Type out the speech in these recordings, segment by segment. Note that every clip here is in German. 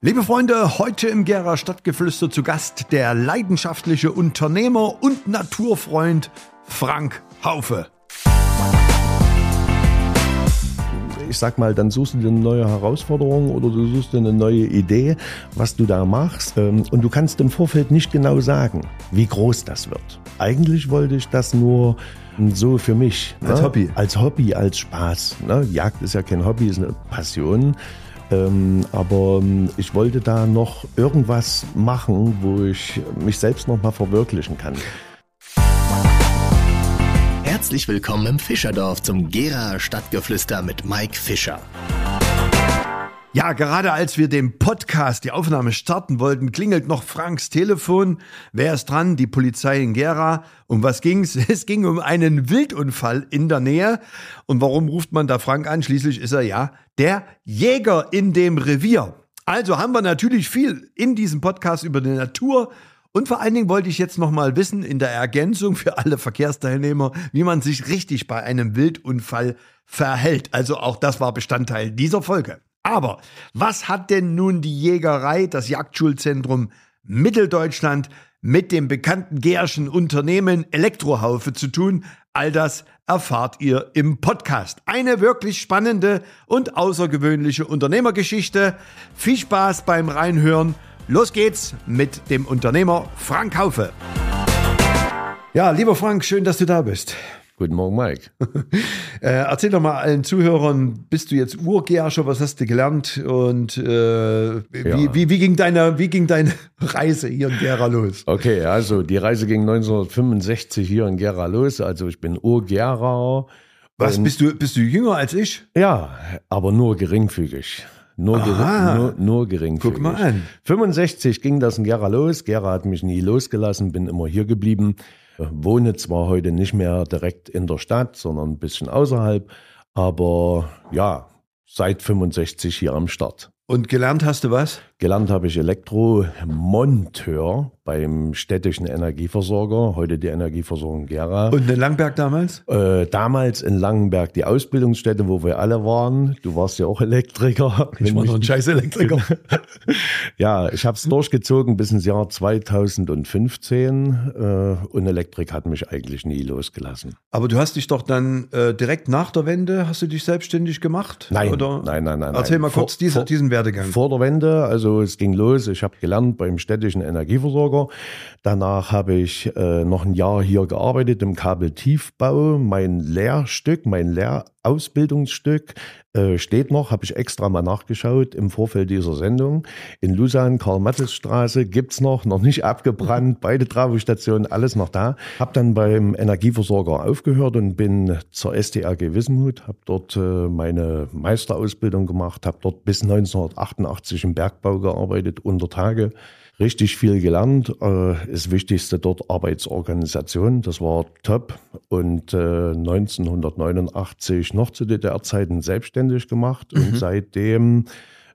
Liebe Freunde, heute im Gera Stadtgeflüster zu Gast der leidenschaftliche Unternehmer und Naturfreund Frank Haufe. ich sag mal, dann suchst du dir eine neue Herausforderung oder du suchst dir eine neue Idee, was du da machst. Ähm, und du kannst im Vorfeld nicht genau sagen, wie groß das wird. Eigentlich wollte ich das nur so für mich. Als ne? Hobby. Als Hobby, als Spaß. Ne? Jagd ist ja kein Hobby, ist eine Passion. Ähm, aber ähm, ich wollte da noch irgendwas machen, wo ich mich selbst noch mal verwirklichen kann. Herzlich willkommen im Fischerdorf zum Gera Stadtgeflüster mit Mike Fischer. Ja, gerade als wir den Podcast, die Aufnahme starten wollten, klingelt noch Franks Telefon. Wer ist dran? Die Polizei in Gera. Um was ging's? Es ging um einen Wildunfall in der Nähe. Und warum ruft man da Frank an? Schließlich ist er ja der Jäger in dem Revier. Also haben wir natürlich viel in diesem Podcast über die Natur. Und vor allen Dingen wollte ich jetzt noch mal wissen, in der Ergänzung für alle Verkehrsteilnehmer, wie man sich richtig bei einem Wildunfall verhält. Also auch das war Bestandteil dieser Folge. Aber was hat denn nun die Jägerei, das Jagdschulzentrum Mitteldeutschland mit dem bekannten Gärschen Unternehmen Elektrohaufe zu tun? All das erfahrt ihr im Podcast. Eine wirklich spannende und außergewöhnliche Unternehmergeschichte. Viel Spaß beim Reinhören. Los geht's mit dem Unternehmer Frank Haufe. Ja, lieber Frank, schön, dass du da bist. Guten Morgen, Mike. Äh, erzähl doch mal allen Zuhörern, bist du jetzt Urgerscher, was hast du gelernt und äh, wie, Ja. wie, wie, ging deine, wie ging deine Reise hier in Gera los? Okay, also die Reise ging 1965 hier in Gera los. Also ich bin Urgerer. Was, bist du, bist du jünger als ich? Ja, aber nur geringfügig. Nur, gering, nur, nur geringfügig. Guck mal an. 65 ging das in Gera los. Gera hat mich nie losgelassen, bin immer hier geblieben. Wohne zwar heute nicht mehr direkt in der Stadt, sondern ein bisschen außerhalb, aber ja, seit 65 hier am Start. Und gelernt hast du was? Gelernt habe ich Elektromonteur beim städtischen Energieversorger, heute die Energieversorgung Gera. Und in Langberg damals? Äh, damals in Langenberg die Ausbildungsstätte, wo wir alle waren. Du warst ja auch Elektriker. Ich war noch ein scheiß Elektriker. ja, ich habe es durchgezogen bis ins Jahr 2015 äh, und Elektrik hat mich eigentlich nie losgelassen. Aber du hast dich doch dann äh, direkt nach der Wende, hast du dich selbstständig gemacht? Nein, Oder? nein, nein, nein. Erzähl nein. mal kurz Vor- diese, vor- diesen Werdegang. Vor der Wende, also es ging los, ich habe gelernt beim städtischen Energieversorger. Danach habe ich äh, noch ein Jahr hier gearbeitet im Kabeltiefbau. Mein Lehrstück, mein Lehrausbildungsstück äh, steht noch, habe ich extra mal nachgeschaut im Vorfeld dieser Sendung. In Lusan, Karl-Mattes-Straße gibt's noch, noch nicht abgebrannt, beide Travostationen, alles noch da. Habe dann beim Energieversorger aufgehört und bin zur STRG Wismut, habe dort äh, meine Meisterausbildung gemacht, habe dort bis 1988 im Bergbau gearbeitet, unter Tage. Richtig viel gelernt. Äh, das Wichtigste dort Arbeitsorganisation, das war top. Und äh, 1989 noch zu DDR-Zeiten selbstständig gemacht und seitdem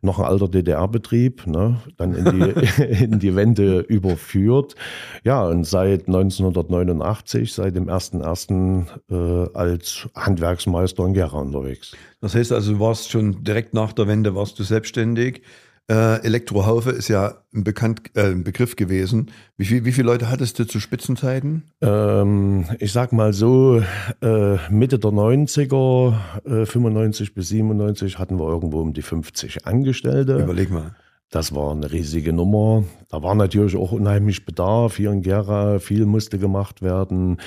noch ein alter DDR-Betrieb, ne, dann in die, in die Wende überführt. Ja, und seit 1989, seit dem 1.1. Äh, als Handwerksmeister in Gera unterwegs. Das heißt also, du warst schon direkt nach der Wende warst du selbstständig. Äh, Elektrohaufe ist ja ein, bekannt, äh, ein Begriff gewesen. Wie, viel, wie viele Leute hattest du zu Spitzenzeiten? Ähm, ich sag mal so, äh, Mitte der 90er, äh, 95 bis 97 hatten wir irgendwo um die 50 Angestellte. Überleg mal. Das war eine riesige Nummer. Da war natürlich auch unheimlich Bedarf hier in Gera. Viel musste gemacht werden.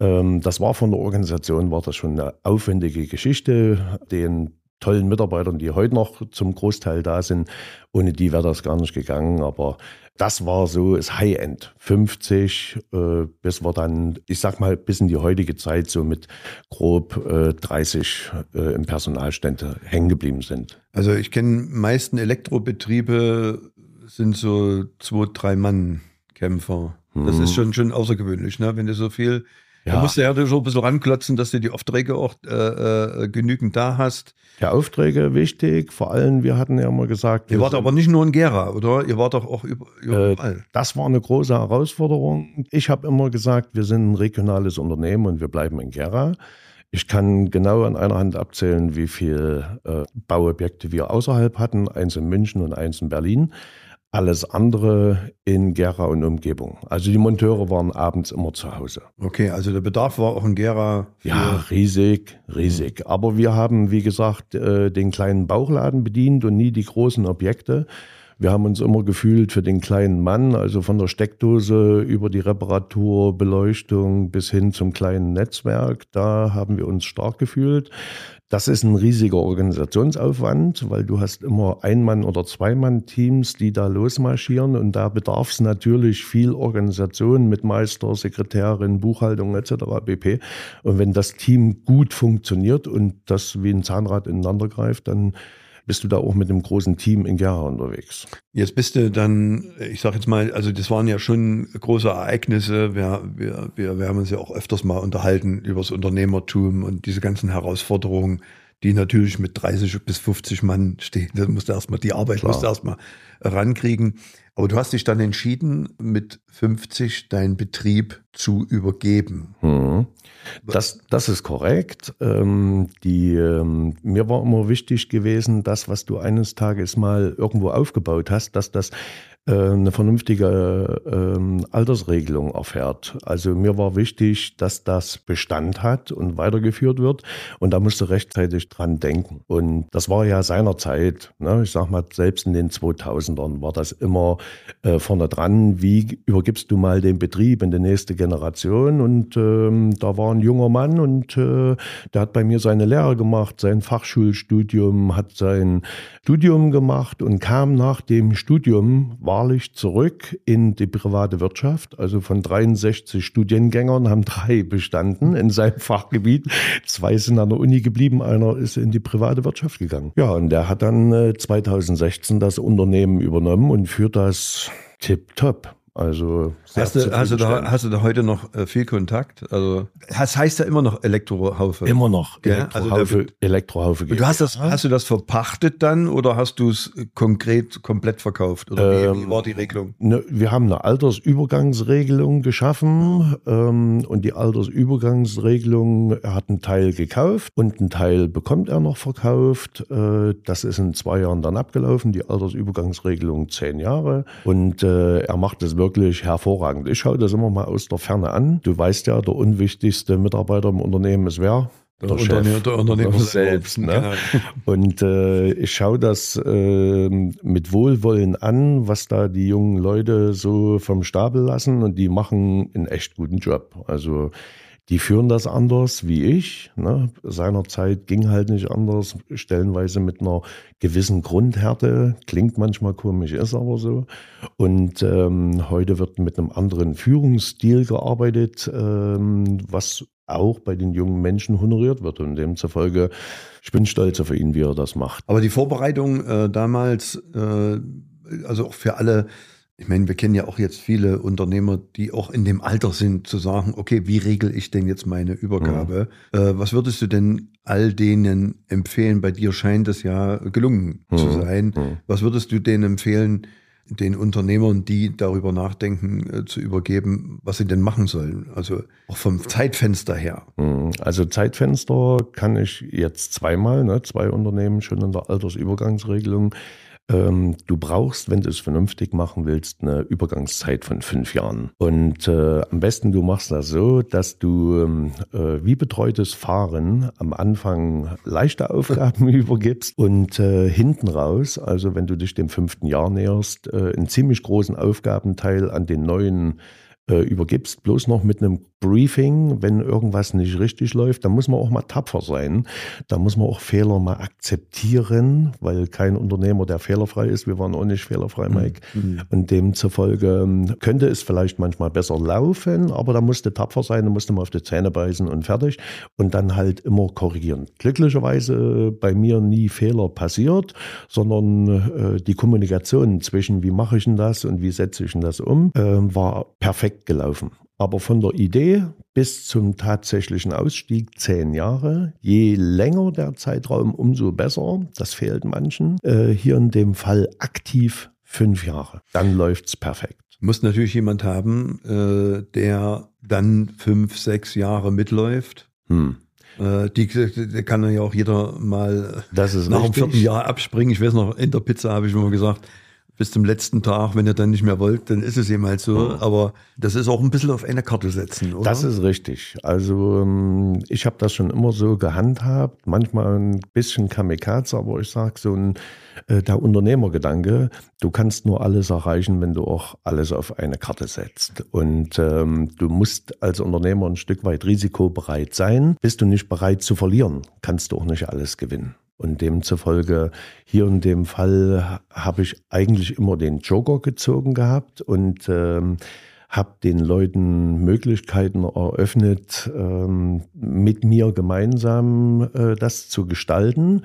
Ähm, das war von der Organisation, war das schon eine aufwendige Geschichte. Den tollen Mitarbeitern, die heute noch zum Großteil da sind, ohne die wäre das gar nicht gegangen. Aber das war so das High-End. 50, äh, bis wir dann, ich sag mal, bis in die heutige Zeit so mit grob äh, 30 äh, im Personalstände hängen geblieben sind. Also ich kenne meisten Elektrobetriebe sind so zwei, drei Mann Kämpfer. Das ist schon, schon außergewöhnlich, ne? Wenn du so viel, da Ja. musst du ja so ein bisschen ranklotzen, dass du die Aufträge auch äh, äh, genügend da hast. Ja, Aufträge wichtig. Vor allem, wir hatten ja immer gesagt, Ihr wart aber nicht nur in Gera, oder? Ihr wart doch auch über- überall. das war eine große Herausforderung. Ich habe immer gesagt, wir sind ein regionales Unternehmen und wir bleiben in Gera. Ich kann genau an einer Hand abzählen, wie viele äh, Bauobjekte wir außerhalb hatten, eins in München und eins in Berlin. Alles andere in Gera und Umgebung. Also die Monteure waren abends immer zu Hause. Okay, also der Bedarf war auch in Gera. Ja, riesig, riesig. Aber wir haben, wie gesagt, äh, den kleinen Bauchladen bedient und nie die großen Objekte. Wir haben uns immer gefühlt für den kleinen Mann, also von der Steckdose über die Reparatur, Beleuchtung bis hin zum kleinen Netzwerk. Da haben wir uns stark gefühlt. Das ist ein riesiger Organisationsaufwand, weil du hast immer Ein-Mann- oder Zwei-Mann-Teams, die da losmarschieren und da bedarf es natürlich viel Organisation mit Meister, Sekretärin, Buchhaltung etc. pp. Und wenn das Team gut funktioniert und das wie ein Zahnrad ineinander greift, dann bist du da auch mit einem großen Team in Gera unterwegs. Jetzt bist du dann, ich sag jetzt mal, also das waren ja schon große Ereignisse. Wir, wir, wir, wir haben uns ja auch öfters mal unterhalten über das Unternehmertum und diese ganzen Herausforderungen, die natürlich mit 30 bis 50 Mann stehen. Da musst du erstmal die Arbeit Klar. musst du erstmal rankriegen. Aber du hast dich dann entschieden, mit 50 deinen Betrieb zu übergeben. Mhm. Das, das ist korrekt. Ähm, die, ähm, mir war immer wichtig gewesen, das, was du eines Tages mal irgendwo aufgebaut hast, dass das eine vernünftige ähm, Altersregelung erfährt. Also mir war wichtig, dass das Bestand hat und weitergeführt wird und da musste rechtzeitig dran denken. Und das war ja seinerzeit, ne, ich sag mal, selbst in den 2000ern war das immer äh, vorne dran, wie übergibst du mal den Betrieb in die nächste Generation und ähm, da war ein junger Mann und äh, der hat bei mir seine Lehre gemacht, sein Fachschulstudium, hat sein Studium gemacht und kam nach dem Studium, wahrlich zurück in die private Wirtschaft. Also von 63 Studiengängern haben drei bestanden in seinem Fachgebiet. Zwei sind an der Uni geblieben, einer ist in die private Wirtschaft gegangen. Ja, und der hat dann äh, 2016 das Unternehmen übernommen und führt das tipptopp. Also Hast du, hast, du da, hast du da heute noch äh, viel Kontakt? Also, das heißt ja immer noch Elektrohaufe. immer noch also Elektrohaufe, der- Elektrohaufe Und du hast das, hast du das verpachtet dann oder hast du es konkret komplett verkauft? Oder wie, wie Ähm, war die Regelung? Ne, wir haben eine Altersübergangsregelung geschaffen ähm, und die Altersübergangsregelung, er hat einen Teil gekauft und einen Teil bekommt er noch verkauft. Äh, das ist in zwei Jahren dann abgelaufen, die Altersübergangsregelung zehn Jahre und äh, er macht es wirklich hervorragend. Ich schaue das immer mal aus der Ferne an. Du weißt ja, der unwichtigste Mitarbeiter im Unternehmen ist wer? Der, Unterne- der Unternehmer selbst. Ne? Genau. Und äh, ich schaue das äh, mit Wohlwollen an, was da die jungen Leute so vom Stapel lassen und die machen einen echt guten Job. Also die führen das anders wie ich. Ne? Seinerzeit ging halt nicht anders, stellenweise mit einer gewissen Grundhärte. Klingt manchmal komisch, ist aber so. Und ähm, heute wird mit einem anderen Führungsstil gearbeitet, ähm, was auch bei den jungen Menschen honoriert wird. Und demzufolge, ich bin stolz auf ihn, wie er das macht. Aber die Vorbereitung äh, damals, äh, also auch für alle, ich meine, wir kennen ja auch jetzt viele Unternehmer, die auch in dem Alter sind, zu sagen, okay, wie regel ich denn jetzt meine Übergabe? Äh, was würdest du denn all denen empfehlen? Bei dir scheint es ja gelungen zu Mhm. sein. Mhm. Was würdest du denen empfehlen, den Unternehmern, die darüber nachdenken, äh, zu übergeben, was sie denn machen sollen? Also auch vom Zeitfenster her. Mhm. Also Zeitfenster kann ich jetzt zweimal, ne, zwei Unternehmen schon in der Altersübergangsregelung. Ähm, du brauchst, wenn du es vernünftig machen willst, eine Übergangszeit von fünf Jahren. Und äh, am besten du machst das so, dass du ähm, äh, wie betreutes Fahren am Anfang leichte Aufgaben übergibst und äh, hinten raus, also wenn du dich dem fünften Jahr näherst, äh, einen ziemlich großen Aufgabenteil an den neuen äh, übergibst, bloß noch mit einem Briefing, wenn irgendwas nicht richtig läuft, da muss man auch mal tapfer sein. Da muss man auch Fehler mal akzeptieren, weil kein Unternehmer, der fehlerfrei ist, wir waren auch nicht fehlerfrei, Mike. Und demzufolge ähm, könnte es vielleicht manchmal besser laufen, aber da musste tapfer sein, da musste man auf die Zähne beißen und fertig und dann halt immer korrigieren. Glücklicherweise äh, bei mir nie Fehler passiert, sondern äh, die Kommunikation zwischen wie mache ich denn das und wie setze ich denn das um, äh, war perfekt gelaufen. Aber von der Idee bis zum tatsächlichen Ausstieg zehn Jahre. Je länger der Zeitraum, umso besser. Das fehlt manchen. Äh, hier in dem Fall aktiv fünf Jahre. Dann läuft's perfekt. Muss natürlich jemand haben, äh, der dann fünf, sechs Jahre mitläuft. Hm. Äh, die, die kann ja auch jeder mal nach dem richtig. vierten Jahr abspringen. Ich weiß noch, in der Pizza habe ich immer gesagt, bis zum letzten Tag, wenn ihr dann nicht mehr wollt, dann ist es eben halt so. Aber das ist auch ein bisschen auf eine Karte setzen, oder? Das ist richtig. Also ähm, ich habe das schon immer so gehandhabt, manchmal ein bisschen Kamikaze, aber ich sage so ein äh, der Unternehmergedanke, du kannst nur alles erreichen, wenn du auch alles auf eine Karte setzt. Und ähm, du musst als Unternehmer ein Stück weit risikobereit sein. Bist du nicht bereit zu verlieren, kannst du auch nicht alles gewinnen. Und demzufolge hier in dem Fall habe ich eigentlich immer den Joker gezogen gehabt und ähm, habe den Leuten Möglichkeiten eröffnet, ähm, mit mir gemeinsam äh, das zu gestalten.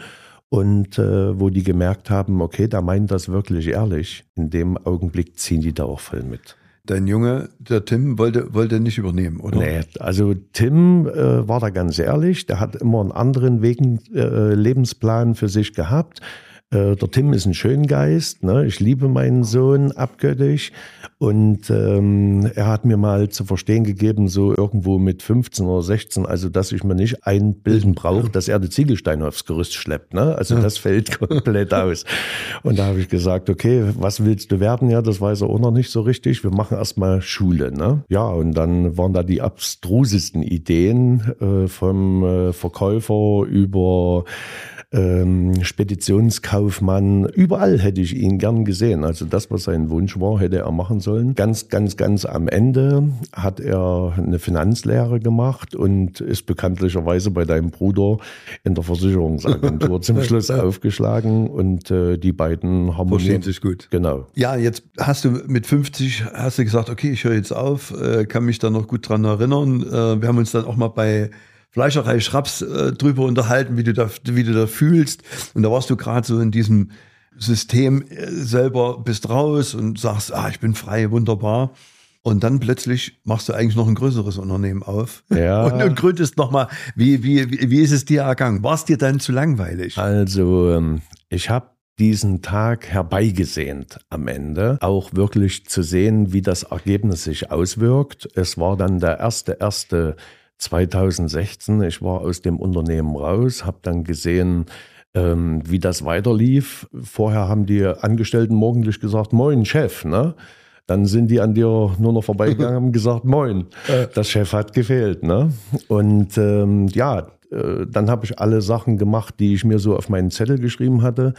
Und äh, wo die gemerkt haben, okay, der meint das wirklich ehrlich, in dem Augenblick ziehen die da auch voll mit. Dein Junge, der Tim, wollte, wollte nicht übernehmen, oder? Nee, also Tim äh, war da ganz ehrlich, der hat immer einen anderen Wegen, äh, Lebensplan für sich gehabt. Äh, der Tim ist ein Schöngeist, ne? ich liebe meinen Sohn abgöttisch und ähm, er hat mir mal zu verstehen gegeben, so irgendwo mit 15 oder 16, also dass ich mir nicht einbilden brauche, dass er die Ziegelsteine aufs Gerüst schleppt. Ne? Also das fällt komplett aus. Und da habe ich gesagt, okay, was willst du werden? Ja, das weiß er auch noch nicht so richtig. Wir machen erstmal Schule. Ne? Ja, und dann waren da die abstrusesten Ideen äh, vom äh, Verkäufer über ähm, Speditionskaufmann. Überall hätte ich ihn gern gesehen. Also das, was sein Wunsch war, hätte er machen sollen. Ganz, ganz, ganz am Ende hat er eine Finanzlehre gemacht und ist bekanntlicherweise bei deinem Bruder in der Versicherungsagentur zum Schluss aufgeschlagen und äh, die beiden haben Verstehen sich gut. Genau. Ja, jetzt hast du mit 50 hast du gesagt, okay, ich höre jetzt auf, äh, kann mich da noch gut dran erinnern. Äh, wir haben uns dann auch mal bei Fleischerei Schraps äh, drüber unterhalten, wie du da, wie du da fühlst. Und da warst du gerade so in diesem System äh, selber, bist raus und sagst, ah, ich bin frei, wunderbar. Und dann plötzlich machst du eigentlich noch ein größeres Unternehmen auf Ja. und, und gründest nochmal. Wie, wie, wie, wie ist es dir ergangen? War es dir dann zu langweilig? Also, ähm, ich habe diesen Tag herbeigesehnt am Ende, auch wirklich zu sehen, wie das Ergebnis sich auswirkt. Es war dann der erste, erste 2016. Ich war aus dem Unternehmen raus, habe dann gesehen, ähm, wie das weiterlief. Vorher haben die Angestellten morgendlich gesagt, moin Chef, ne? Dann sind die an dir nur noch vorbeigegangen und haben gesagt, moin, das Chef hat gefehlt. Ne? Und ähm, ja, äh, dann habe ich alle Sachen gemacht, die ich mir so auf meinen Zettel geschrieben hatte.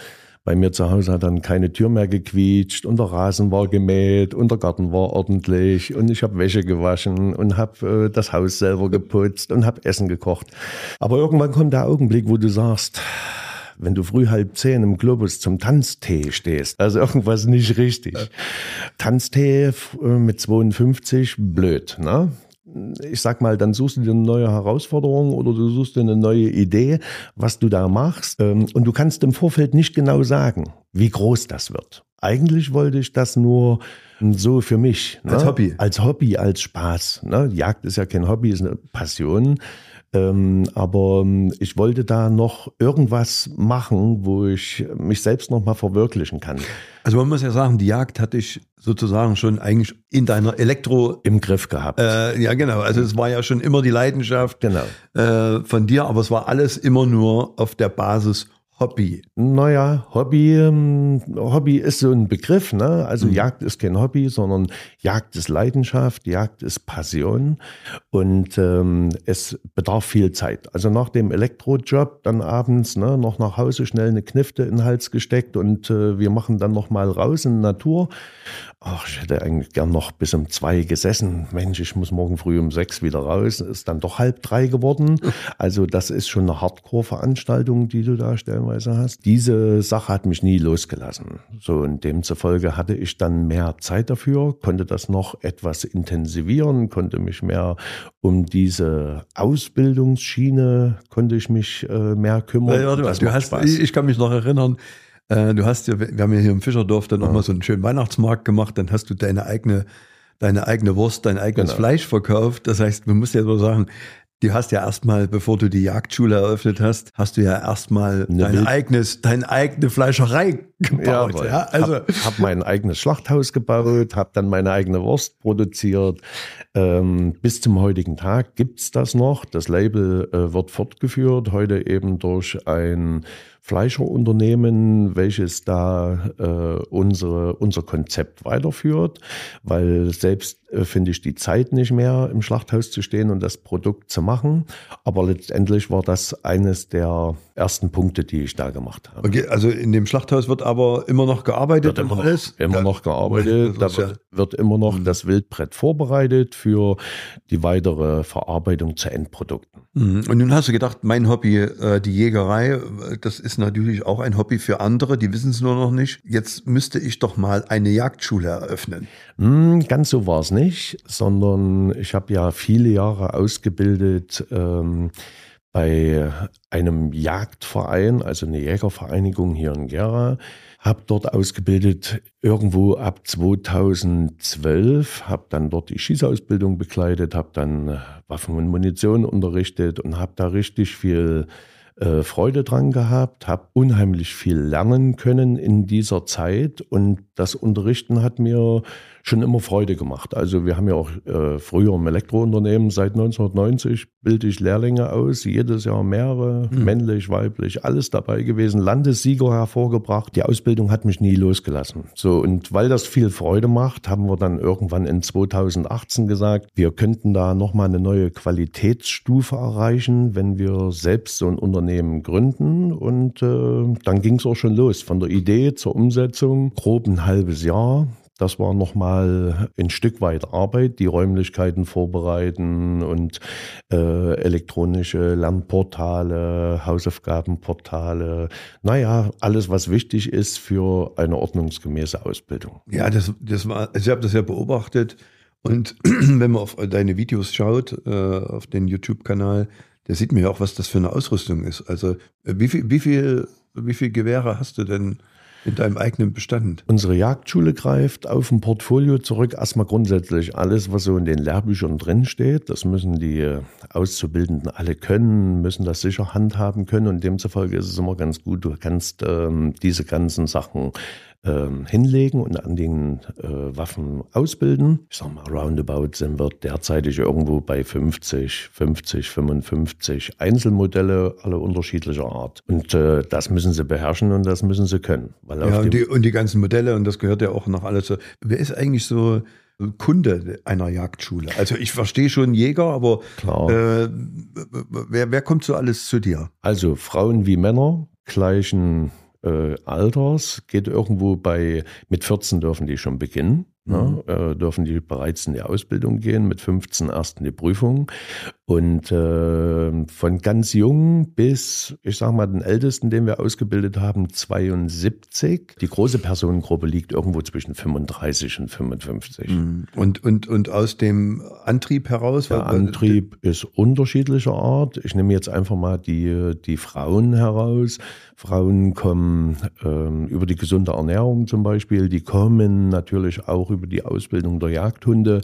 Bei mir zu Hause hat dann keine Tür mehr gequietscht und der Rasen war gemäht und der Garten war ordentlich und ich habe Wäsche gewaschen und habe äh, das Haus selber geputzt und habe Essen gekocht. Aber irgendwann kommt der Augenblick, wo du sagst, wenn du früh halb zehn im Globus zum Tanztee stehst, also irgendwas nicht richtig. Tanztee äh, mit 52, blöd, ne? Ich sag mal, dann suchst du dir eine neue Herausforderung oder du suchst dir eine neue Idee, was du da machst. Ähm, Und du kannst im Vorfeld nicht genau sagen, wie groß das wird. Eigentlich wollte ich das nur so für mich. Ne? Als Hobby. Als Hobby, als Spaß. Ne? Jagd ist ja kein Hobby, ist eine Passion. Ähm, aber ähm, ich wollte da noch irgendwas machen, wo ich mich selbst noch mal verwirklichen kann. Also man muss ja sagen, die Jagd hatte ich sozusagen schon eigentlich in deiner Elektro Im Griff gehabt. Äh, ja, genau. Also es war ja schon immer die Leidenschaft Genau. äh, von dir, aber es war alles immer nur auf der Basis Hobby. Naja, Hobby, ähm, Hobby ist so ein Begriff, ne? Also Jagd ist kein Hobby, sondern Jagd ist Leidenschaft, Jagd ist Passion und ähm, es bedarf viel Zeit. Also nach dem Elektrojob dann abends ne, noch nach Hause schnell eine Knifte in den Hals gesteckt und äh, wir machen dann noch mal raus in die Natur. Ach, ich hätte eigentlich gern noch bis um zwei gesessen. Mensch, ich muss morgen früh um sechs wieder raus. Ist dann doch halb drei geworden. Also das ist schon eine Hardcore-Veranstaltung, die du da stellenweise hast. Diese Sache hat mich nie losgelassen. So und demzufolge hatte ich dann mehr Zeit dafür, konnte das noch etwas intensivieren, konnte mich mehr um diese Ausbildungsschiene, konnte ich mich äh, mehr kümmern. Ja, warte du hast, Spaß. ich, ich kann mich noch erinnern, äh, du hast ja, wir haben ja hier im Fischerdorf dann auch mal so einen schönen Weihnachtsmarkt gemacht, dann hast du deine eigene, deine eigene Wurst, dein eigenes Genau. Fleisch verkauft. Das heißt, man muss ja so sagen, Du hast ja erstmal, bevor du die Jagdschule eröffnet hast, hast du ja erstmal dein Wild- eigenes, deine eigene Fleischerei gebaut. Ja, Ja, also habe hab mein eigenes Schlachthaus gebaut, habe dann meine eigene Wurst produziert. Ähm, bis zum heutigen Tag gibt's das noch. Das Label äh, wird fortgeführt, heute eben durch ein Fleischerunternehmen, welches da äh, unsere, unser Konzept weiterführt, weil selbst äh, finde ich die Zeit nicht mehr, im Schlachthaus zu stehen und das Produkt zu machen. Aber letztendlich war das eines der ersten Punkte, die ich da gemacht habe. okay, also in dem Schlachthaus wird aber immer noch gearbeitet Wird immer noch, alles. immer Ja. noch gearbeitet. Da wird, wird immer noch das Wildbrett vorbereitet für die weitere Verarbeitung zu Endprodukten. Mhm. Und nun hast du gedacht, mein Hobby, äh, die Jägerei, das ist natürlich auch ein Hobby für andere, die wissen es nur noch nicht. Jetzt müsste ich doch mal eine Jagdschule eröffnen. Hm, ganz so war es nicht, sondern ich habe ja viele Jahre ausgebildet ähm, bei einem Jagdverein, also eine Jägervereinigung hier in Gera. Habe dort ausgebildet irgendwo ab 2012, habe dann dort die Schießausbildung begleitet, habe dann Waffen und Munition unterrichtet und habe da richtig viel äh, Freude dran gehabt, habe unheimlich viel lernen können in dieser Zeit und das Unterrichten hat mir schon immer Freude gemacht. Also wir haben ja auch äh, früher im Elektrounternehmen seit 1990 bilde ich Lehrlinge aus, jedes Jahr mehrere, männlich, weiblich, alles dabei gewesen, Landessieger hervorgebracht. Die Ausbildung hat mich nie losgelassen. So und weil das viel Freude macht, haben wir dann irgendwann in 2018 gesagt, wir könnten da nochmal eine neue Qualitätsstufe erreichen, wenn wir selbst so ein Unternehmen gründen. Und äh, dann ging es auch schon los. Von der Idee zur Umsetzung, grob ein halbes Jahr. Das war nochmal ein Stück weit Arbeit, die Räumlichkeiten vorbereiten und äh, elektronische Lernportale, Hausaufgabenportale. Naja, alles, was wichtig ist für eine ordnungsgemäße Ausbildung. Ja, das, das war, also ich habe das ja beobachtet und wenn man auf deine Videos schaut, äh, auf den YouTube-Kanal, da sieht man ja auch, was das für eine Ausrüstung ist. Also äh, wie viel, wie viel, wie viel Gewehre hast du denn in deinem eigenen Bestand? Unsere Jagdschule greift auf ein Portfolio zurück. Erstmal grundsätzlich alles, was so in den Lehrbüchern drinsteht. Das müssen die äh, Auszubildenden alle können, müssen das sicher handhaben können. Und demzufolge ist es immer ganz gut, du kannst ähm, diese ganzen Sachen ähm, hinlegen und an den äh, Waffen ausbilden. Ich sag mal, roundabout sind wir derzeitig irgendwo bei 50, 50, 55 Einzelmodelle aller unterschiedlicher Art. Und äh, das müssen sie beherrschen und das müssen sie können. Ja, und die, und die ganzen Modelle, und das gehört ja auch noch alles. Wer ist eigentlich so Kunde einer Jagdschule? Also ich verstehe schon Jäger, aber äh, wer, wer kommt so alles zu dir? Also Frauen wie Männer gleichen äh, Alters geht irgendwo bei, mit 14 dürfen die schon beginnen, ne? äh, dürfen die bereits in die Ausbildung gehen, mit 15 erst in die Prüfung. Und äh, von ganz jung bis, ich sag mal, den Ältesten, den wir ausgebildet haben, 72. Die große Personengruppe liegt irgendwo zwischen 35 und 55. Und, und, und aus dem Antrieb heraus? Der Antrieb ist unterschiedlicher Art. Ich nehme jetzt einfach mal die, die Frauen heraus. Frauen kommen ähm, über die gesunde Ernährung zum Beispiel, die kommen natürlich auch über die Ausbildung der Jagdhunde.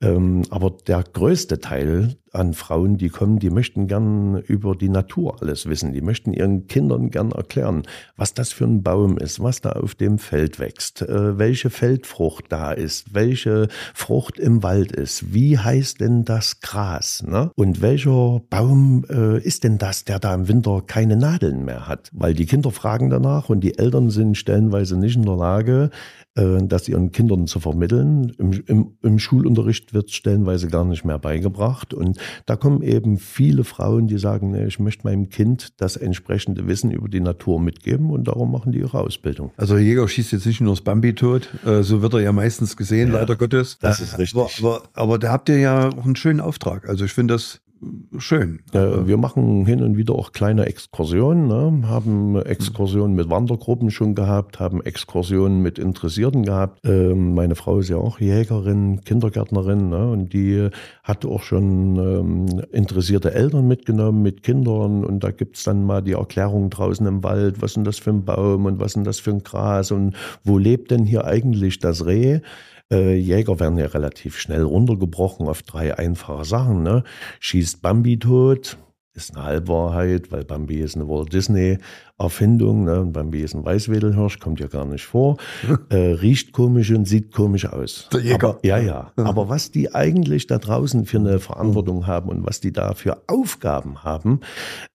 Ähm, aber der größte Teil an Frauen, die kommen, die möchten gern über die Natur alles wissen. Die möchten ihren Kindern gern erklären, was das für ein Baum ist, was da auf dem Feld wächst, äh, welche Feldfrucht da ist, welche Frucht im Wald ist, wie heißt denn das Gras ne? und welcher Baum äh, ist denn das, der da im Winter keine Nadeln mehr hat. Weil die Kinder fragen danach und die Eltern sind stellenweise nicht in der Lage, äh, das ihren Kindern zu vermitteln. Im, im, im Schulunterricht wird es stellenweise gar nicht mehr beigebracht. Und da kommen eben viele Frauen, die sagen, nee, ich möchte meinem Kind das entsprechende Wissen über die Natur mitgeben und darum machen die ihre Ausbildung. Also der Jäger schießt jetzt nicht nur das Bambi tot, äh, so wird er ja meistens gesehen, Ja, leider Gottes. das ist richtig. Aber, aber, aber da habt ihr ja auch einen schönen Auftrag. Also ich finde das schön. Äh, wir machen hin und wieder auch kleine Exkursionen, ne? haben Exkursionen mit Wandergruppen schon gehabt, haben Exkursionen mit Interessierten gehabt. Ähm, meine Frau ist ja auch Jägerin, Kindergärtnerin ne? und die hat auch schon ähm, interessierte Eltern mitgenommen mit Kindern und da gibt's dann mal die Erklärung draußen im Wald, was ist das für ein Baum und was ist das für ein Gras und wo lebt denn hier eigentlich das Reh? Äh, Jäger werden ja relativ schnell runtergebrochen auf drei einfache Sachen. Ne? Schießt Bambi tot, ist eine Halbwahrheit, weil Bambi ist eine Walt Disney Erfindung. Ne? Ist ein Weißwedelhirsch, kommt ja gar nicht vor. äh, riecht komisch und sieht komisch aus. Der Jäger. Aber, ja, ja. Aber was die eigentlich da draußen für eine Verantwortung haben und was die da für Aufgaben haben,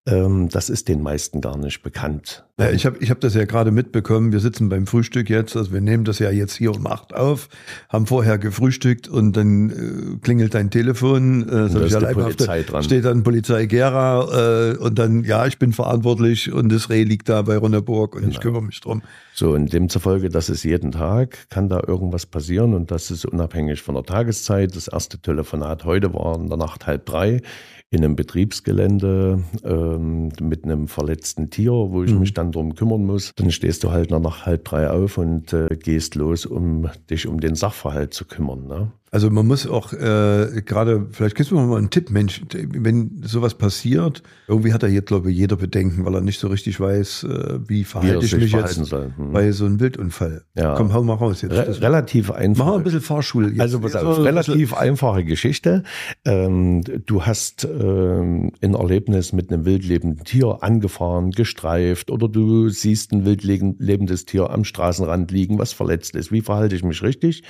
ähm, das ist den meisten gar nicht bekannt. Ja, ich habe ich hab das ja gerade mitbekommen. Wir sitzen beim Frühstück jetzt. Also wir nehmen das ja jetzt hier um acht auf, haben vorher gefrühstückt und dann äh, klingelt dein Telefon. Äh, so da ist die Polizei dran. Steht dann Polizei Gera äh, und dann, ja, ich bin verantwortlich und das Reh liegt da bei Ronneburg und ich Genau. kümmere mich drum. So, und demzufolge, das ist jeden Tag, kann da irgendwas passieren und das ist unabhängig von der Tageszeit. Das erste Telefonat heute war in der Nacht halb drei in einem Betriebsgelände ähm, mit einem verletzten Tier, wo ich Mhm. mich dann drum kümmern muss. Dann stehst du halt in der Nacht halb drei auf und äh, gehst los, um dich um den Sachverhalt zu kümmern. Ne? Also man muss auch äh, gerade, vielleicht gibst du mir mal einen Tipp, Mensch, wenn sowas passiert, irgendwie hat da jetzt, glaube ich, jeder Bedenken, weil er nicht so richtig weiß, äh, wie Wie er verhalte ich sich mich verhalten jetzt soll. Hm. bei so einem Wildunfall. Ja. Komm, hau mal raus jetzt. Re relativ einfach. Mach mal ein bisschen Fahrschule. Jetzt. Also pass auf, relativ einfache Geschichte. Ähm, du hast ähm, ein Erlebnis mit einem wildlebenden Tier angefahren, gestreift oder du siehst ein wildlebendes Tier am Straßenrand liegen, was verletzt ist. Wie verhalte ich mich richtig?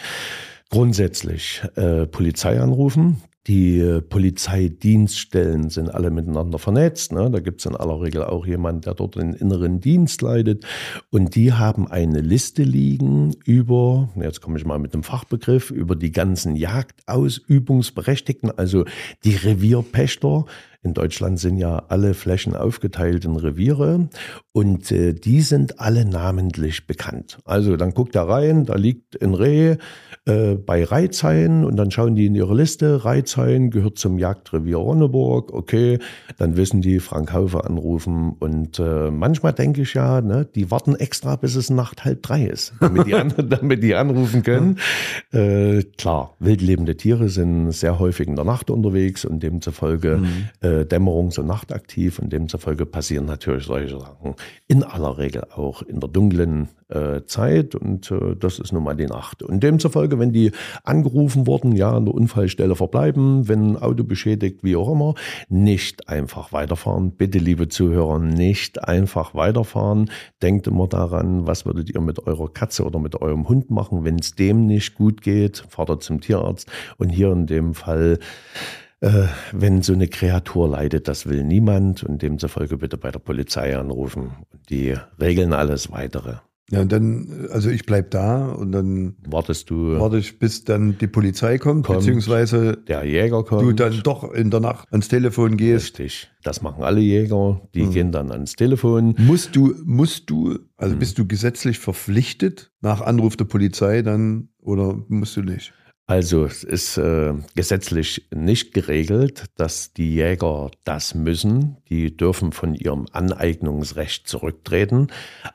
Grundsätzlich äh, Polizei anrufen. Die äh, Polizeidienststellen sind alle miteinander vernetzt. Ne? Da gibt es in aller Regel auch jemand, der dort den inneren Dienst leitet. Und die haben eine Liste liegen über, jetzt komme ich mal mit dem Fachbegriff, über die ganzen Jagdausübungsberechtigten, also die Revierpächter. In Deutschland sind ja alle Flächen aufgeteilt in Reviere und äh, die sind alle namentlich bekannt. Also dann guckt er rein, da liegt ein Reh äh, bei Reitzein und dann schauen die in ihre Liste. Reitzein gehört zum Jagdrevier Ronneburg. Okay, dann wissen die Frank Haufe anrufen und äh, manchmal denke ich ja, ne, die warten extra, bis es Nacht halb drei ist, damit die, an, damit die anrufen können. Äh, klar, wildlebende Tiere sind sehr häufig in der Nacht unterwegs und demzufolge äh, dämmerungs- und nachtaktiv und demzufolge passieren natürlich solche Sachen in aller Regel auch in der dunklen äh, Zeit und äh, das ist nun mal die Nacht. Und demzufolge, wenn die angerufen wurden, ja, an der Unfallstelle verbleiben, wenn ein Auto beschädigt, wie auch immer, nicht einfach weiterfahren. Bitte, liebe Zuhörer, nicht einfach weiterfahren. Denkt immer daran, was würdet ihr mit eurer Katze oder mit eurem Hund machen, wenn es dem nicht gut geht, fahrt ihr zum Tierarzt und hier in dem Fall äh, wenn so eine Kreatur leidet, das will niemand und demzufolge bitte bei der Polizei anrufen. Die regeln alles weitere. Ja, und dann, also ich bleib da und dann Wartest du, warte ich, bis dann die Polizei kommt, Kommt. beziehungsweise der Jäger kommt. du dann doch in der Nacht ans Telefon gehst. Richtig. Das machen alle Jäger. Die Mhm. gehen dann ans Telefon. Musst du, musst du, Mhm. also bist du gesetzlich verpflichtet, nach Anruf der Polizei dann, oder musst du nicht? Also es ist äh, gesetzlich nicht geregelt, dass die Jäger das müssen. Die dürfen von ihrem Aneignungsrecht zurücktreten.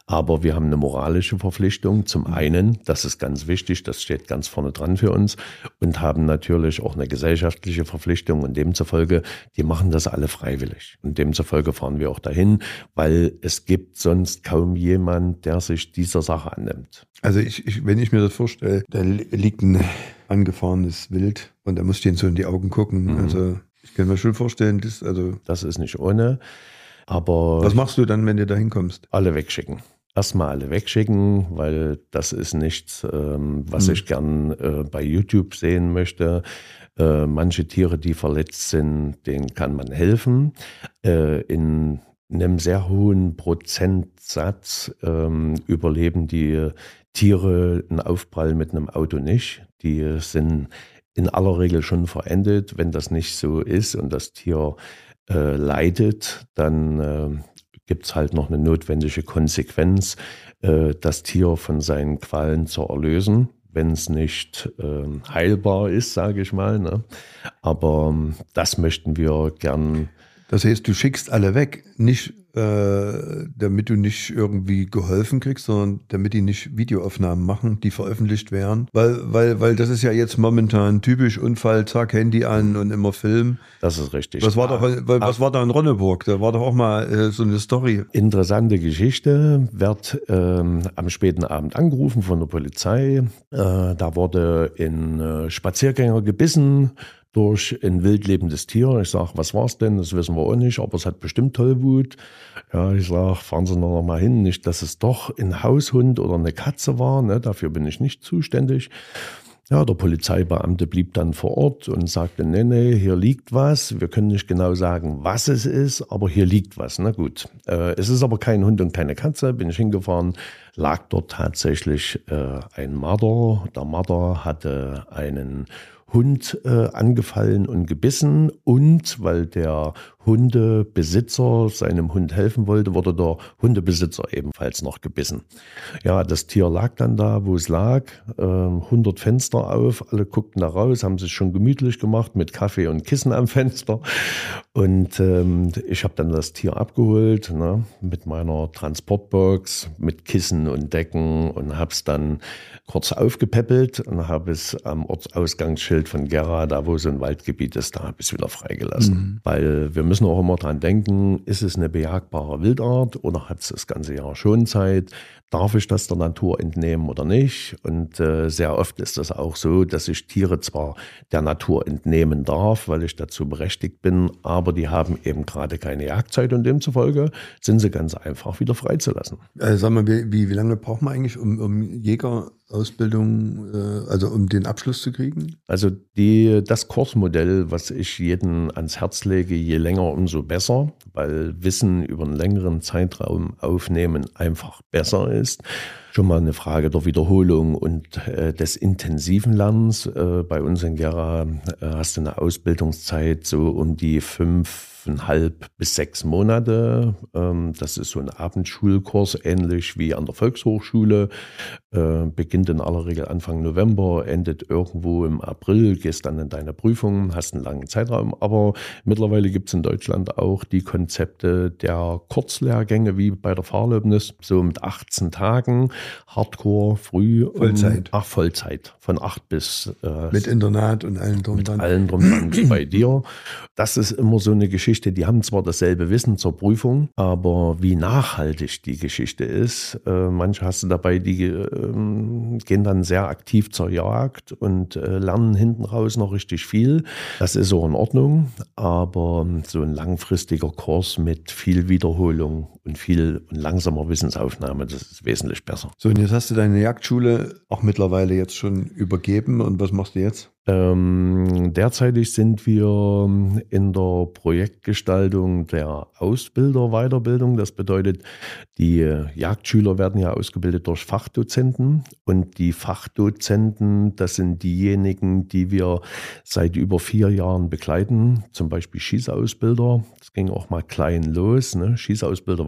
Aber wir haben eine moralische Verpflichtung. Zum einen, das ist ganz wichtig, das steht ganz vorne dran für uns, und haben natürlich auch eine gesellschaftliche Verpflichtung. Und demzufolge, die machen das alle freiwillig. Und demzufolge fahren wir auch dahin, weil es gibt sonst kaum jemand, der sich dieser Sache annimmt. Also ich, ich, wenn ich mir das vorstelle, da li- liegt ein angefahrenes Wild und da muss ich denen so in die Augen gucken. Mhm. Also ich kann mir schon vorstellen, das, also Das ist nicht ohne. Aber was machst du dann, wenn du da hinkommst? alle wegschicken. Erstmal alle wegschicken, weil das ist nichts, ähm, was Mhm. ich gern äh, bei YouTube sehen möchte. Äh, manche Tiere, die verletzt sind, denen kann man helfen. Äh, in einem sehr hohen Prozentsatz ähm, überleben die Tiere einen Aufprall mit einem Auto nicht. Die sind in aller Regel schon verendet. Wenn das nicht so ist und das Tier äh, leidet, dann äh, gibt es halt noch eine notwendige Konsequenz, äh, das Tier von seinen Qualen zu erlösen, wenn es nicht ähm, heilbar ist, sage ich mal. Ne? Aber ähm, das möchten wir gern. Das heißt, du schickst alle weg, nicht, äh, damit du nicht irgendwie geholfen kriegst, sondern damit die nicht Videoaufnahmen machen, die veröffentlicht werden. Weil, weil, weil das ist ja jetzt momentan typisch Unfall, zack, Handy an und immer Film. Das ist richtig. Was war, doch, was war da in Ronneburg? Da war doch auch mal äh, so eine Story. Interessante Geschichte, wird ähm, am späten Abend angerufen von der Polizei. Äh, da wurde ein äh, Spaziergänger gebissen durch ein wildlebendes Tier. Ich sage, was war es denn? Das wissen wir auch nicht, aber es hat bestimmt Tollwut. Ja, ich sage, fahren Sie noch mal hin, nicht, dass es doch ein Haushund oder eine Katze war. Ne? Dafür bin ich nicht zuständig. Ja, der Polizeibeamte blieb dann vor Ort und sagte, nee, nee, hier liegt was. Wir können nicht genau sagen, was es ist, aber hier liegt was. Na gut. Äh, es ist aber kein Hund und keine Katze. Bin ich hingefahren, lag dort tatsächlich äh, ein Marder. Der Marder hatte einen Hund äh, angefallen und gebissen und weil der Hundebesitzer seinem Hund helfen wollte, wurde der Hundebesitzer ebenfalls noch gebissen. Ja, das Tier lag dann da, wo es lag, äh, 100 Fenster auf, alle guckten da raus, haben sich schon gemütlich gemacht mit Kaffee und Kissen am Fenster und ähm, ich habe dann das Tier abgeholt ne, mit meiner Transportbox, mit Kissen und Decken und habe es dann kurz aufgepäppelt und habe es am Ortsausgangsschild von Gera, da wo so ein Waldgebiet ist, da habe ich es wieder freigelassen. Mhm. Weil wir müssen auch immer dran denken, ist es eine bejagbare Wildart oder hat es das ganze Jahr schon Zeit? Darf ich das der Natur entnehmen oder nicht? Und äh, sehr oft ist das auch so, dass ich Tiere zwar der Natur entnehmen darf, weil ich dazu berechtigt bin, aber die haben eben gerade keine Jagdzeit und demzufolge sind sie ganz einfach wieder freizulassen. Äh, sag mal, wie, wie, wie lange braucht man eigentlich, um, um Jäger Ausbildung, äh, also um den Abschluss zu kriegen? Also die, das Kursmodell, was ich jedem ans Herz lege, je länger umso besser, weil Wissen über einen längeren Zeitraum aufnehmen einfach besser ist. Schon mal eine Frage der Wiederholung und äh, des intensiven Lernens. Äh, bei uns in Gera äh, hast du eine Ausbildungszeit so um die fünf fünfeinhalb bis sechs Monate. Ähm, das ist so ein Abendschulkurs, ähnlich wie an der Volkshochschule. Äh, beginnt in aller Regel Anfang November, endet irgendwo im April, gehst dann in deine Prüfung, hast einen langen Zeitraum. Aber mittlerweile gibt es in Deutschland auch die Konzepte der Kurzlehrgänge wie bei der Fahrlöbnis, so mit 18 Tagen, Hardcore, früh. Vollzeit. ach, Vollzeit. Von acht bis. Äh, mit Internat und allen drum dran. Mit allen drum dran bei dir. Das ist immer so eine Geschichte Geschichte, die haben zwar dasselbe Wissen zur Prüfung, aber wie nachhaltig die Geschichte ist, äh, manche hast du dabei, die äh, gehen dann sehr aktiv zur Jagd und äh, lernen hinten raus noch richtig viel. Das ist so in Ordnung, aber so ein langfristiger Kurs mit viel Wiederholung und viel und langsamer Wissensaufnahme, das ist wesentlich besser. So, und jetzt hast du deine Jagdschule auch mittlerweile jetzt schon übergeben und was machst du jetzt? Ähm, derzeitig sind wir in der Projektgestaltung der Ausbilder-Weiterbildung. Das bedeutet, die Jagdschüler werden ja ausgebildet durch Fachdozenten und die Fachdozenten, das sind diejenigen, die wir seit über vier Jahren begleiten, zum Beispiel Schießausbilder. Das ging auch mal klein los, ne? Schießausbilder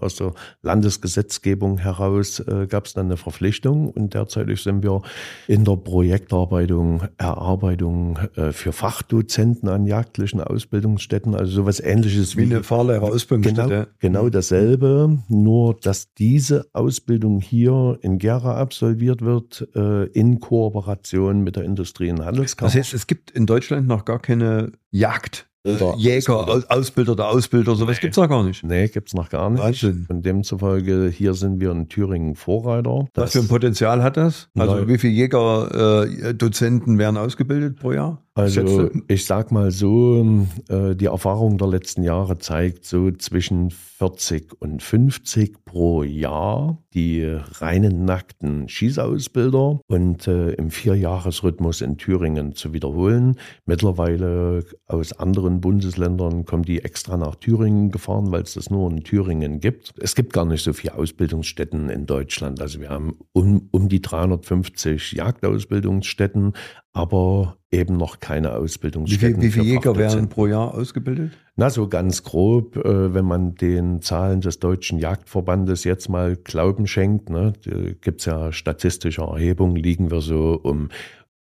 aus der Landesgesetzgebung heraus äh, gab es dann eine Verpflichtung und derzeitig sind wir in der Projektarbeitung Erarbeitung äh, für Fachdozenten an jagdlichen Ausbildungsstätten, also sowas ähnliches wie, eine Fahrlehrerausbildungsstätte. Genau, genau dasselbe, nur dass diese Ausbildung hier in Gera absolviert wird, äh, in Kooperation mit der Industrie- und Handelskammer. Das heißt, es gibt in Deutschland noch gar keine Jagd äh, Jäger, Ausbilder. Ausbilder der Ausbilder, sowas nee. gibt es noch gar nicht. Nee, gibt es noch gar nicht. Wahnsinn. Von demzufolge, hier sind wir in Thüringen Vorreiter. Was für ein Potenzial hat das? Also Nein. wie viele Jägerdozenten äh, werden ausgebildet pro Jahr? Also ich sag mal so, äh, die Erfahrung der letzten Jahre zeigt so zwischen 40 und 50 pro Jahr die reinen nackten Schießausbilder und äh, im Vierjahresrhythmus in Thüringen zu wiederholen. Mittlerweile aus anderen Bundesländern kommen die extra nach Thüringen gefahren, weil es das nur in Thüringen gibt. Es gibt gar nicht so viele Ausbildungsstätten in Deutschland. Also wir haben um, um die 350 Jagdausbildungsstätten, aber eben noch keine Ausbildungsstätten. Wie, viel, wie viele Jäger werden pro Jahr ausgebildet? Na, so ganz grob, äh, wenn man den Zahlen des Deutschen Jagdverbandes jetzt mal Glauben schenkt, ne, gibt es ja statistische Erhebungen, liegen wir so um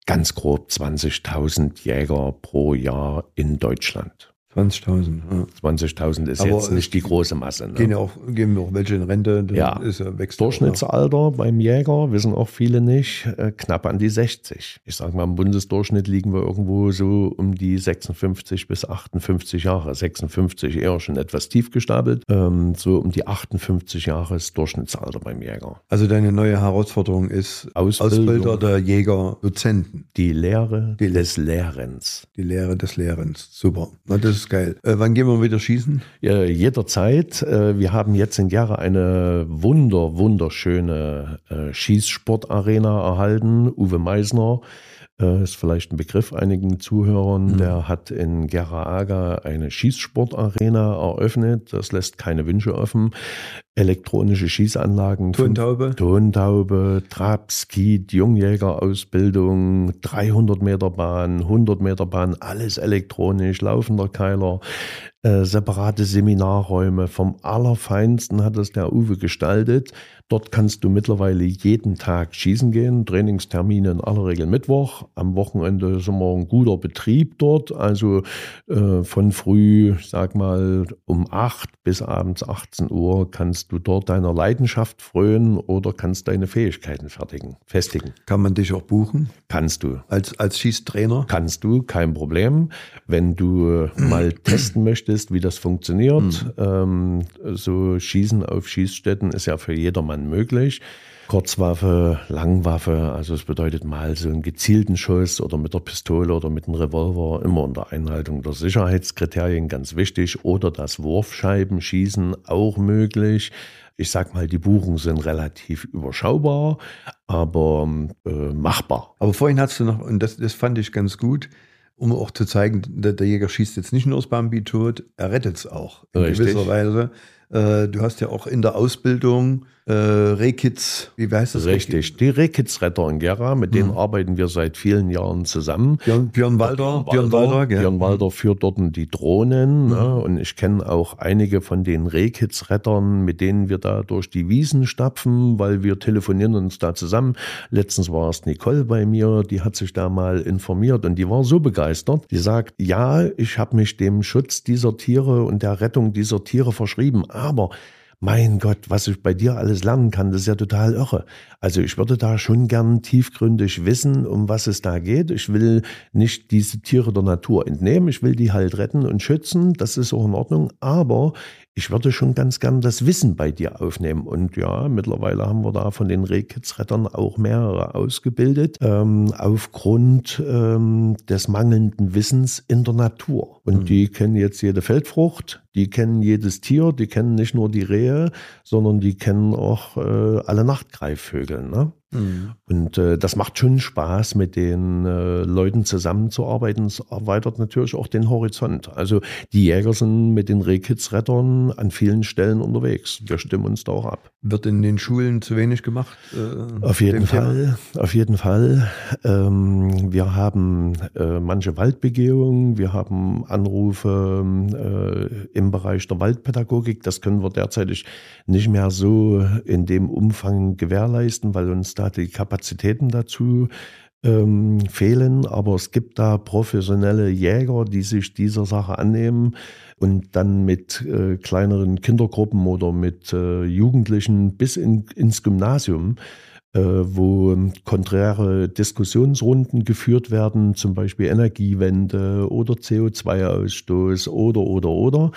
ganz grob 20.000 Jäger pro Jahr in Deutschland. 20.000. Ja. 20.000 ist Aber jetzt nicht die große Masse. Ne? Gehen ja auch, gehen auch welche in Rente, Ja. ist er wächst er Durchschnittsalter beim Jäger, wissen auch viele nicht, äh, knapp an die 60. Ich sage mal, im Bundesdurchschnitt liegen wir irgendwo so um die 56 bis 58 Jahre. 56 eher schon etwas tief gestapelt. Ähm, so um die 58 Jahre ist Durchschnittsalter beim Jäger. Also deine neue Herausforderung ist Ausbildung. Ausbilder der Jäger, Dozenten, Die Lehre Die- des Lehrens. die Lehre des Lehrens. Super, Na, das ist geil. Äh, wann gehen wir wieder schießen? Ja, jederzeit. Äh, Wir haben jetzt in Gera eine wunder, wunderschöne äh, Schießsportarena erhalten. Uwe Meisner äh, ist vielleicht ein Begriff einigen Zuhörern. Der hat in Gera eine Schießsportarena eröffnet. Das lässt keine Wünsche offen. Elektronische Schießanlagen. Tontaube? Tontaube, Trab, Skeet, Jungjägerausbildung, 300 Meter Bahn, 100 Meter Bahn, alles elektronisch, laufender Keiler, äh, separate Seminarräume. Vom Allerfeinsten hat es der Uwe gestaltet. Dort kannst du mittlerweile jeden Tag schießen gehen. Trainingstermine in aller Regel Mittwoch. Am Wochenende ist immer ein guter Betrieb dort. Also äh, von früh, sag mal, um 8 bis abends 18 Uhr kannst du dort deiner Leidenschaft frönen oder kannst deine Fähigkeiten fertigen, festigen. Kann man dich auch buchen Kannst du. als, als Schießtrainer? Kannst du, kein Problem. Wenn du äh, mal testen möchtest, wie das funktioniert, ähm, so Schießen auf Schießstätten ist ja für jedermann möglich. Kurzwaffe, Langwaffe, also es bedeutet mal so einen gezielten Schuss oder mit der Pistole oder mit einem Revolver, immer unter Einhaltung der Sicherheitskriterien ganz wichtig. Oder das Wurfscheibenschießen auch möglich. Ich sag mal, die Buchungen sind relativ überschaubar, aber äh, machbar. Aber vorhin hast du noch, und das, das fand ich ganz gut, um auch zu zeigen, der, der Jäger schießt jetzt nicht nur das Bambi tot, er rettet es auch in Richtig. gewisser Weise. Äh, du hast ja auch in der Ausbildung äh, Rehkids, wie heißt das? Richtig. Die Rehkitzretter in Gera, mit denen arbeiten wir seit vielen Jahren zusammen. Björn, Björn Walder, Björn Walder, gell? Björn Walder führt dort die Drohnen. Ne? Und ich kenne auch einige von den Rehkitzrettern, mit denen wir da durch die Wiesen stapfen, weil wir telefonieren uns da zusammen. Letztens war es Nicole bei mir, die hat sich da mal informiert und die war so begeistert. Die sagt, ja, ich habe mich dem Schutz dieser Tiere und der Rettung dieser Tiere verschrieben, aber mein Gott, was ich bei dir alles lernen kann, das ist ja total irre. Also ich würde da schon gern tiefgründig wissen, um was es da geht. Ich will nicht diese Tiere der Natur entnehmen, ich will die halt retten und schützen, das ist auch in Ordnung, aber ich würde schon ganz gern das Wissen bei dir aufnehmen. Und ja, mittlerweile haben wir da von den Rehkitzrettern auch mehrere ausgebildet, ähm, aufgrund ähm, des mangelnden Wissens in der Natur. Und die kennen jetzt jede Feldfrucht, die kennen jedes Tier, die kennen nicht nur die Rehe, sondern die kennen auch äh, alle Nachtgreifvögel. Ne? Mhm. Und äh, das macht schon Spaß, mit den äh, Leuten zusammenzuarbeiten. Es erweitert natürlich auch den Horizont. Also die Jäger sind mit den Rehkitzrettern an vielen Stellen unterwegs. Wir stimmen uns da auch ab. Wird in den Schulen zu wenig gemacht? äh, Auf jeden? Fall, auf jeden Fall. Ähm, wir haben äh, manche Waldbegehungen, wir haben Anrufe äh, im Bereich der Waldpädagogik. Das können wir derzeitig nicht mehr so in dem Umfang gewährleisten, weil uns da die Kapazitäten dazu ähm, fehlen. Aber es gibt da professionelle Jäger, die sich dieser Sache annehmen und dann mit äh, kleineren Kindergruppen oder mit äh, Jugendlichen bis in, ins Gymnasium wo konträre Diskussionsrunden geführt werden, zum Beispiel Energiewende oder CO2-Ausstoß oder, oder, oder,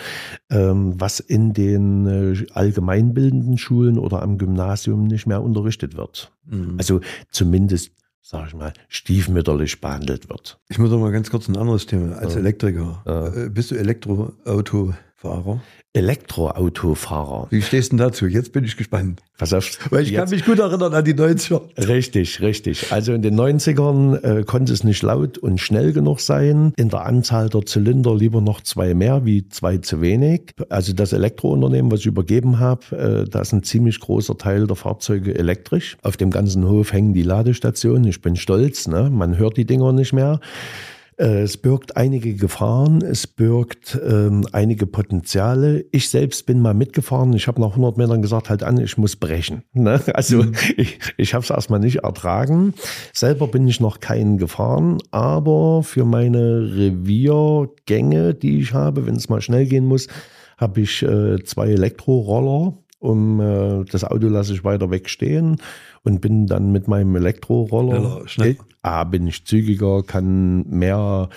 ähm, was in den äh, allgemeinbildenden Schulen oder am Gymnasium nicht mehr unterrichtet wird. Mhm. Also zumindest, sage ich mal, stiefmütterlich behandelt wird. Ich muss noch mal ganz kurz ein anderes Thema. Als Ja. Elektriker, Ja. äh, bist du Elektroautofahrer? Elektroautofahrer. Wie stehst du dazu? Jetzt bin ich gespannt. Pass auf. Weil ich jetzt- kann mich gut erinnern an die 90er. Richtig, richtig. Also in den 90ern äh, konnte es nicht laut und schnell genug sein. In der Anzahl der Zylinder lieber noch zwei mehr wie zwei zu wenig. Also das Elektrounternehmen, was ich übergeben habe, äh, da ist ein ziemlich großer Teil der Fahrzeuge elektrisch. Auf dem ganzen Hof hängen die Ladestationen. Ich bin stolz, ne? man hört die Dinger nicht mehr. Äh, es birgt einige Gefahren, es birgt ähm, einige Potenziale. Ich selbst bin mal mitgefahren. Ich habe nach 100 Metern gesagt, halt an, ich muss brechen. Ne? Also mhm. ich, ich habe es erstmal nicht ertragen. Selber bin ich noch keinen gefahren, aber für meine Reviergänge, die ich habe, wenn es mal schnell gehen muss, habe ich äh, zwei Elektroroller. Um äh, das Auto lasse ich weiter wegstehen und bin dann mit meinem Elektroroller. Schneller, schnell. A, bin ich zügiger, kann mehr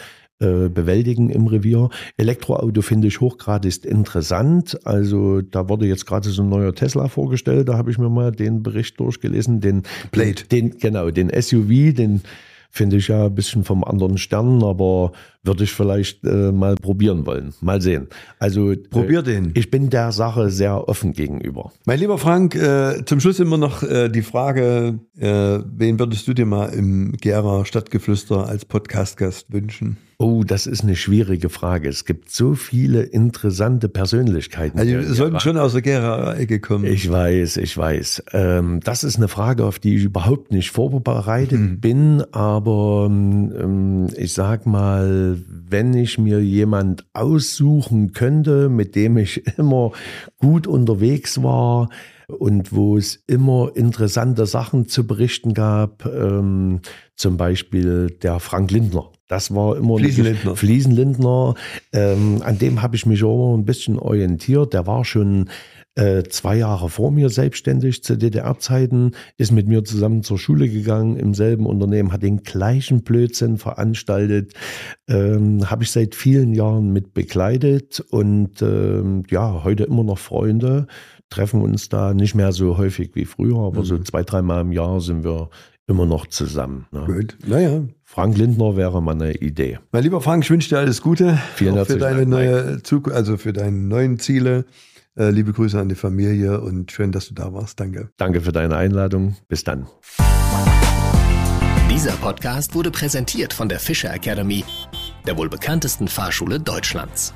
äh, bewältigen im Revier. Elektroauto finde ich hochgradig interessant. Also da wurde jetzt gerade so ein neuer Tesla vorgestellt. Da habe ich mir mal den Bericht durchgelesen. Den Plate. Den, genau, den SUV, den finde ich ja ein bisschen vom anderen Stern, aber würde ich vielleicht äh, mal probieren wollen. Mal sehen. Also probier den. Ich bin der Sache sehr offen gegenüber. Mein lieber Frank, äh, zum Schluss immer noch äh, die Frage, äh, wen würdest du dir mal im Gera Stadtgeflüster als Podcast-Gast wünschen? Oh, das ist eine schwierige Frage. Es gibt so viele interessante Persönlichkeiten. Also, wir sollten schon aus der Gera-Ecke kommen. Ich weiß, ich weiß. Ähm, das ist eine Frage, auf die ich überhaupt nicht vorbereitet mhm. bin, aber ähm, ich sag mal, wenn ich mir jemand aussuchen könnte, mit dem ich immer gut unterwegs war, und wo es immer interessante Sachen zu berichten gab, ähm, zum Beispiel der Frank Lindner. Das war immer Fliesenlindner. Fliesenlindner. Ähm, an dem habe ich mich auch ein bisschen orientiert. Der war schon äh, zwei Jahre vor mir selbstständig zu DDR-Zeiten, ist mit mir zusammen zur Schule gegangen im selben Unternehmen, hat den gleichen Blödsinn veranstaltet, ähm, habe ich seit vielen Jahren mit begleitet und ähm, ja, heute immer noch Freunde, treffen uns da nicht mehr so häufig wie früher, aber mhm. so zwei, dreimal im Jahr sind wir immer noch zusammen. Ne? Gut, naja. Frank Lindner wäre mal eine Idee. Mein lieber Frank, ich wünsche dir alles Gute. Vielen herzlichen Dank. Für deine neue Zukunft, also für deine neuen Ziele. Äh, liebe Grüße an die Familie und schön, dass du da warst. Danke. Danke für deine Einladung. Bis dann. Dieser Podcast wurde präsentiert von der Fischer Academy, der wohl bekanntesten Fahrschule Deutschlands.